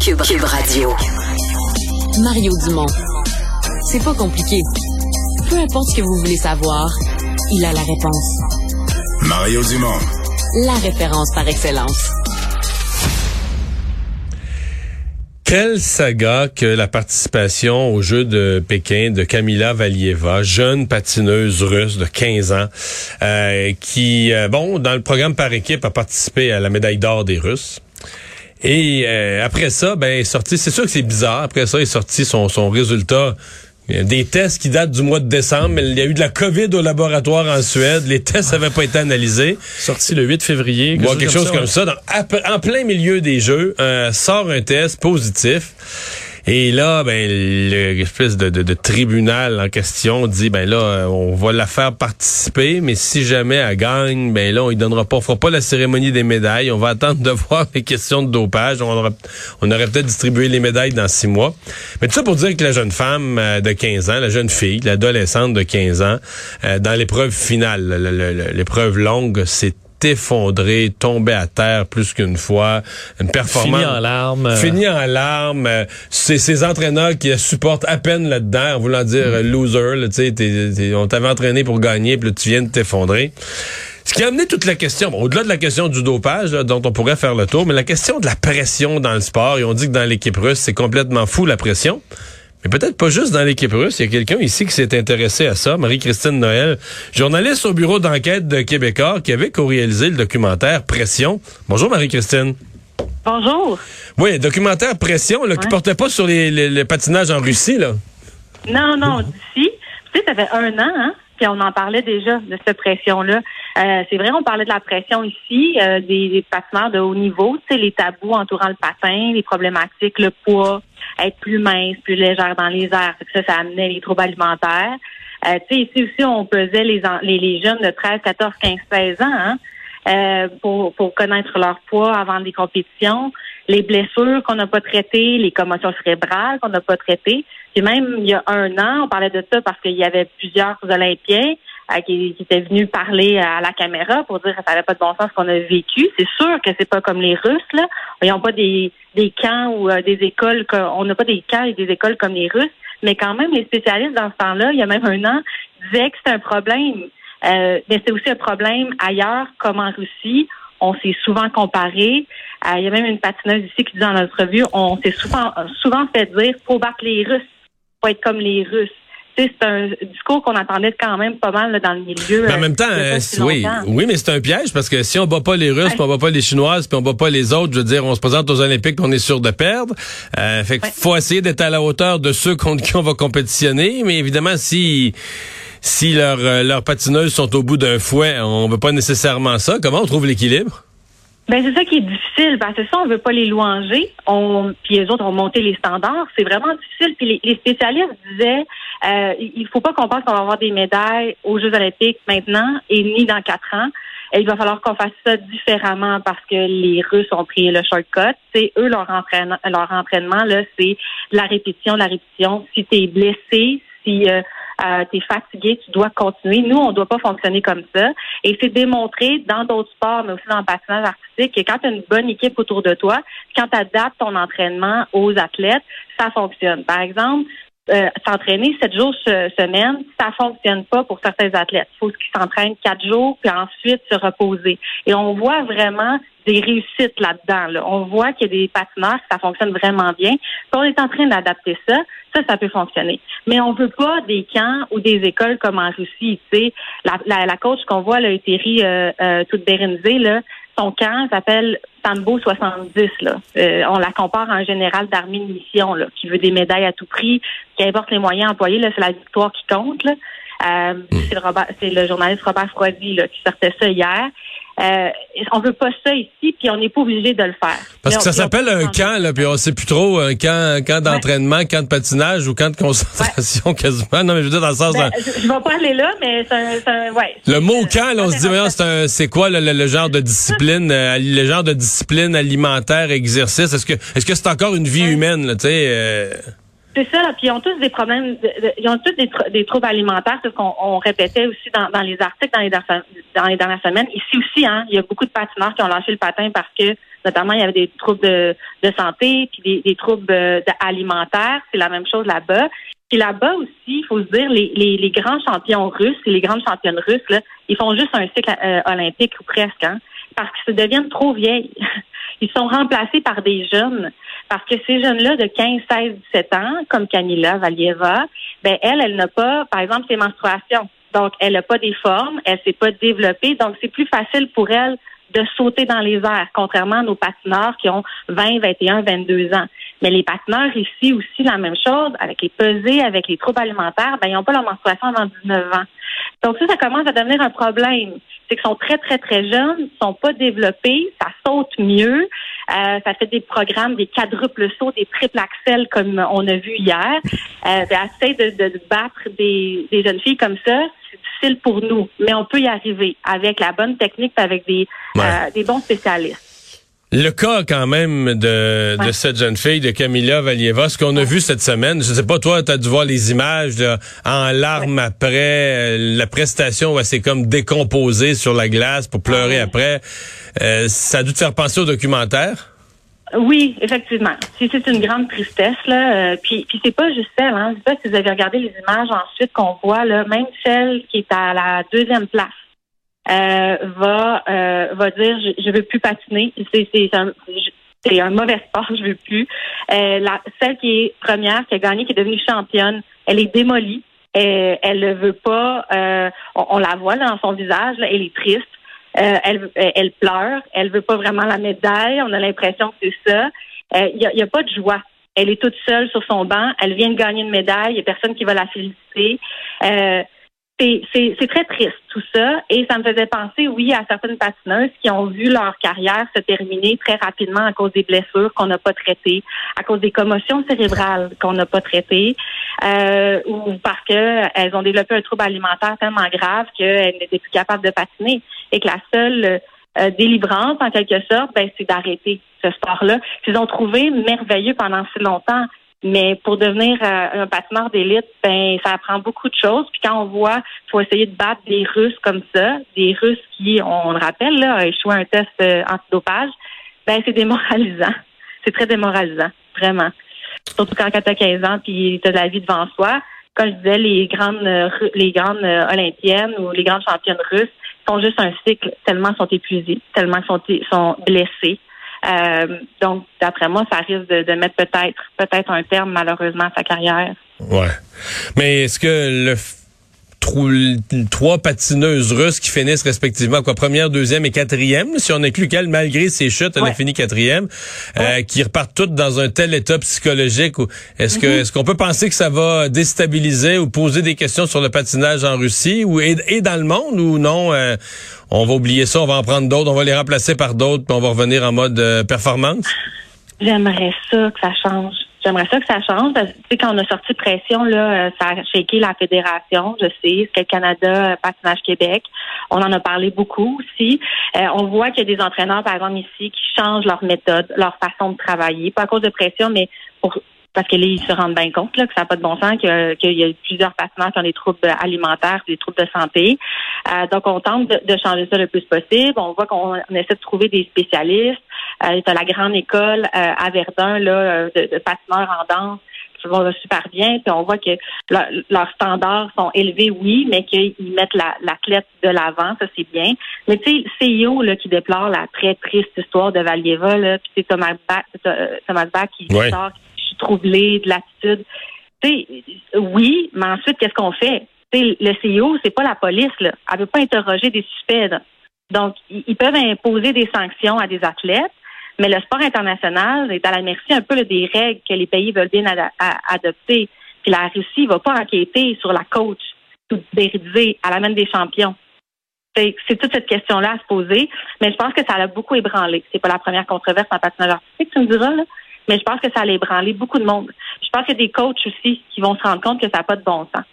Cube, Cube Radio. Mario Dumont. C'est pas compliqué. Peu importe ce que vous voulez savoir, il a la réponse. Mario Dumont. La référence par excellence. Quelle saga que la participation aux Jeux de Pékin de Kamila Valieva, jeune patineuse russe de 15 ans, euh, qui, euh, bon, dans le programme par équipe, a participé à la médaille d'or des Russes. Et euh, après ça, ben, est sorti, c'est sûr que c'est bizarre, après ça, est sorti son, son résultat des tests qui datent du mois de décembre, mais il y a eu de la COVID au laboratoire en Suède. Les tests n'avaient pas été analysés. Sorti le 8 février. Quelque, quelque chose comme ça. en plein milieu des jeux, euh, sort un test positif. Et là, ben, l'espèce de, de, tribunal en question dit, ben là, on va la faire participer, mais si jamais elle gagne, ben là, on ne donnera pas, on fera pas la cérémonie des médailles. On va attendre de voir les questions de dopage. On, aurait, on aurait peut-être distribué les médailles dans six mois. Mais tout ça pour dire que la jeune femme euh, de 15 ans, la jeune fille, l'adolescente de 15 ans, euh, dans l'épreuve finale, l'épreuve longue, c'est effondré, tombé à terre plus qu'une fois, une performance... Fini en larmes. Fini en larmes. C'est ces entraîneurs qui supportent à peine là-dedans, en voulant dire mm. loser, tu sais, on t'avait entraîné pour gagner, puis tu viens de t'effondrer. Ce qui a amené toute la question, au-delà de la question du dopage, dont on pourrait faire le tour, mais la question de la pression dans le sport. Ils ont dit que dans l'équipe russe, c'est complètement fou la pression. Mais peut-être pas juste dans l'équipe russe. Il y a quelqu'un ici qui s'est intéressé à ça, Marie-Christine Noël, journaliste au bureau d'enquête de Québécois, qui avait co-réalisé le documentaire Pression. Bonjour Marie-Christine. Bonjour. Oui, documentaire Pression, là, qui portait pas sur les, les, patinages en Russie, là. Non, non, d'ici. Tu sais, ça fait un an, hein, puis on en parlait déjà de cette pression-là. Euh, c'est vrai, on parlait de la pression ici, euh, des, des, patineurs de haut niveau, tu sais, les tabous entourant le patin, les problématiques, le poids, être plus mince, plus légère dans les airs. Ça, ça amenait les troubles alimentaires. Euh, tu sais, ici aussi, on pesait les, les, les, jeunes de 13, 14, 15, 16 ans hein, euh, pour, pour connaître leur poids avant des compétitions, les blessures qu'on n'a pas traitées, les commotions cérébrales qu'on n'a pas traitées. Puis même il y a un an, on parlait de ça parce qu'il y avait plusieurs Olympiens qui, qui, étaient venus parler à la caméra pour dire que ça n'avait pas de bon sens ce qu'on a vécu. C'est sûr que c'est pas comme les Russes, là. Ils n'ont pas des, des camps ou euh, des écoles, on n'a pas des camps et des écoles comme les Russes, mais quand même, les spécialistes dans ce temps-là, il y a même un an, disaient que c'est un problème. Euh, mais c'est aussi un problème ailleurs, comme en Russie. On s'est souvent comparé. Euh, il y a même une patineuse ici qui dit dans notre revue, on s'est souvent, souvent fait dire, faut battre les Russes, faut être comme les Russes c'est un discours qu'on entendait quand même pas mal dans le milieu. Mais en même temps, euh, oui, oui, mais c'est un piège parce que si on bat pas les Russes, on bat pas les Chinoises, puis on bat pas les autres, je veux dire, on se présente aux Olympiques, on est sûr de perdre. Euh, fait faut essayer d'être à la hauteur de ceux contre qui on va compétitionner, mais évidemment, si si leurs euh, leurs patineuses sont au bout d'un fouet, on veut pas nécessairement ça. Comment on trouve l'équilibre? Ben c'est ça qui est difficile parce que ça on veut pas les louanger, on puis les autres ont monté les standards, c'est vraiment difficile. Puis les, spécialistes disaient euh, il faut pas qu'on pense qu'on va avoir des médailles aux Jeux olympiques maintenant et ni dans quatre ans. il va falloir qu'on fasse ça différemment parce que les Russes ont pris le shortcut. C'est eux leur entraînement, leur entraînement là, c'est la répétition, la répétition. Si tu es blessé, si euh, euh, tu es fatigué, tu dois continuer. Nous, on ne doit pas fonctionner comme ça. Et c'est démontré dans d'autres sports, mais aussi dans le patinage artistique, que quand tu as une bonne équipe autour de toi, quand tu adaptes ton entraînement aux athlètes, ça fonctionne. Par exemple, euh, s'entraîner sept jours semaine, ça fonctionne pas pour certains athlètes. Il faut qu'ils s'entraînent quatre jours, puis ensuite se reposer. Et on voit vraiment des réussites là-dedans. On voit qu'il y a des patineurs, ça fonctionne vraiment bien. Si on est en train d'adapter ça, ça, ça peut fonctionner. Mais on veut pas des camps ou des écoles comme en Russie. Tu sais, la, la, la coach qu'on voit, là, Thierry euh, euh, toute là, son camp s'appelle Sambo 70. Là. Euh, on la compare à un général d'armée de mission là, qui veut des médailles à tout prix, qui importe les moyens employés. C'est la victoire qui compte. Là. Euh, hmm. c'est, le, journaliste Robert Froisy là, qui sortait ça hier. Euh, on veut pas ça ici, puis on n'est pas obligé de le faire. Parce que ça s'appelle un camp, là, puis on sait plus trop, un camp, un camp d'entraînement, camp de patinage ou camp de concentration quasiment. Non, mais je veux dire dans le sens... Ben, je, je vais pas aller là, mais c'est ouais. le mot Euh, camp, là, on se dit, voyons, c'est un, c'est quoi le, le- le genre de discipline, euh, le genre de discipline alimentaire, exercice? Est-ce que, est-ce que c'est encore une vie humaine, là, tu sais? euh, C'est ça, puis ils ont tous des problèmes, ils ont tous des, tr- des troubles alimentaires, ce qu'on on répétait aussi dans, les articles dans les, dans dernières semaines. Ici aussi, hein, il y a beaucoup de patineurs qui ont lâché le patin parce que, notamment, il y avait des troubles de, santé, puis des, troubles euh, alimentaires. C'est la même chose là-bas. Puis là-bas aussi, il faut se dire, les grands champions russes et les grandes championnes russes, là, ils font juste un cycle euh, olympique ou presque, hein, parce qu'ils se deviennent trop vieilles. Ils sont remplacés par des jeunes. Parce que ces jeunes-là de 15, 16, 17 ans, comme Camila Valieva, ben elle, elle n'a pas, par exemple, ses menstruations. Donc, elle n'a pas des formes, elle s'est pas développée. Donc, c'est plus facile pour elle de sauter dans les airs, contrairement à nos patineurs qui ont 20, 21, 22 ans. Mais les patineurs ici aussi, la même chose, avec les pesées, avec les troubles alimentaires, ben, ils n'ont pas leur menstruation avant 19 ans. Donc ça, ça commence à devenir un problème. C'est qu'ils sont très, très, très jeunes, sont pas développés, ça saute mieux, euh, ça fait des programmes, des quadruples sauts, des triples axels comme on a vu hier. Euh, ben, essayer de, de, de battre des, des jeunes filles comme ça, c'est difficile pour nous, mais on peut y arriver avec la bonne technique, avec des, Ouais. euh, des bons spécialistes. Le cas quand même de, de cette jeune fille, de Camila Valieva, ce qu'on a vu cette semaine, je sais pas, toi, tu as dû voir les images là, en larmes après, euh, la prestation où elle s'est comme décomposée sur la glace pour pleurer après. Euh, ça a dû te faire penser au documentaire? Oui, effectivement. C'est c'est une grande tristesse là. Euh, puis puis c'est pas juste elle. Hein. Je sais pas si vous avez regardé les images ensuite qu'on voit là, même celle qui est à la deuxième place euh, va euh, va dire je, je veux plus patiner. C'est c'est un c'est un mauvais sport, je veux plus. Euh, la, celle qui est première, qui a gagné, qui est devenue championne, elle est démolie. Euh, elle ne veut pas. euh, on, on la voit dans son visage. Là, elle est triste. Euh, elle, elle pleure. Elle veut pas vraiment la médaille. On a l'impression que c'est ça. Il n'y a, y a pas de joie. Elle est toute seule sur son banc. Elle vient de gagner une médaille. Il n'y a personne qui va la féliciter. Euh, c'est- très triste tout ça. Et ça me faisait penser oui à certaines patineuses qui ont vu leur carrière se terminer très rapidement à cause des blessures qu'on n'a pas traitées, à cause des commotions cérébrales qu'on n'a pas traitées euh, ou parce que elles ont développé un trouble alimentaire tellement grave qu'elles n'étaient plus capables de patiner. Et que la seule euh, délivrance en quelque sorte ben c'est d'arrêter ce sport-là. Qu'ils ont trouvé merveilleux pendant si longtemps mais pour devenir euh, un patineur d'élite, ben ça prend beaucoup de choses. Puis quand on voit, faut essayer de battre des Russes comme ça, des Russes qui, on le rappelle, là, ont échoué un test euh, antidopage, ben c'est démoralisant. C'est très démoralisant, vraiment. Surtout quand tu as 15 ans puis tu as la vie devant soi. Comme je disais, les grandes euh, les grandes olympiennes ou les grandes championnes russes font juste un cycle tellement sont épuisées, tellement sont, sont blessées. Euh, donc, d'après moi, ça risque de, de mettre peut-être peut-être un terme malheureusement à sa carrière. Ouais. Mais est-ce que le trois patineuses russes qui finissent respectivement quoi première, deuxième et quatrième, si on inclut qu'elle malgré ses chutes, elle a fini quatrième, euh, qui repartent toutes dans un tel état psychologique. Est-ce que Mm-hmm. est-ce qu'on peut penser que ça va déstabiliser ou poser des questions sur le patinage en Russie ou et, et dans le monde ou non euh, On va oublier ça, on va en prendre d'autres, on va les remplacer par d'autres, puis on va revenir en mode euh, performance? J'aimerais ça que ça change. J'aimerais ça que ça change. Parce Tu sais, quand on a sorti pression, là, euh, ça a shaké la fédération, je sais, c'est Canada, euh, Patinage Québec. On en a parlé beaucoup aussi. Euh, on voit qu'il y a des entraîneurs, par exemple, ici, qui changent leur méthode, leur façon de travailler. Pas à cause de pression, mais pour parce que là, ils se rendent bien compte là, que ça n'a pas de bon sens, qu'il y a plusieurs patineurs qui ont des troubles alimentaires, des troubles de santé. Euh, donc, on tente de, de changer ça le plus possible. On voit qu'on on essaie de trouver des spécialistes. Euh, t'as la grande école euh, à Verdun là, euh, de, de patineurs en danse qui vont super bien. Puis on voit que leur- leurs standards sont élevés, oui, mais qu'ils mettent la- l'athlète de l'avant, ça c'est bien. Mais tu sais, CEO là, qui déplore la très triste histoire de Valieva, là, puis c'est Thomas Bach, euh, Thomas Bach qui Ouais. sort, suis troublé de l'attitude. Oui, mais ensuite, qu'est-ce qu'on fait? Le CEO, c'est pas la police. Elle veut pas interroger des suspects. Donc, ils peuvent imposer des sanctions à des athlètes, mais le sport international est à la merci un peu des règles que les pays veulent bien à- adopter. Puis la Russie va pas enquêter sur la coach tout déridée. Elle amène des champions. C'est c'est toute cette question-là à se poser, mais je pense que ça l'a beaucoup ébranlé. C'est pas la première controverse en patinage artistique, tu me diras, là, mais je pense que ça a ébranlé beaucoup de monde. Je pense qu'il y a des coachs aussi qui vont se rendre compte que ça n'a pas de bon sens.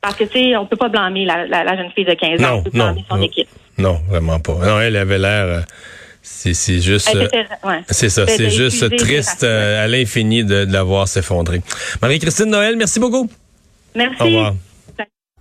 Parce que, tu sais, on peut pas blâmer la, la, la jeune fille de 15 ans, Non, on peut non, blâmer son non. équipe. Non, vraiment pas. Non, elle avait l'air. euh, c'est juste. Euh, ouais. C'est ça, c'est juste triste euh, à l'infini de, de la voir s'effondrer. Marie-Christine Noël, merci beaucoup. Merci. Au revoir.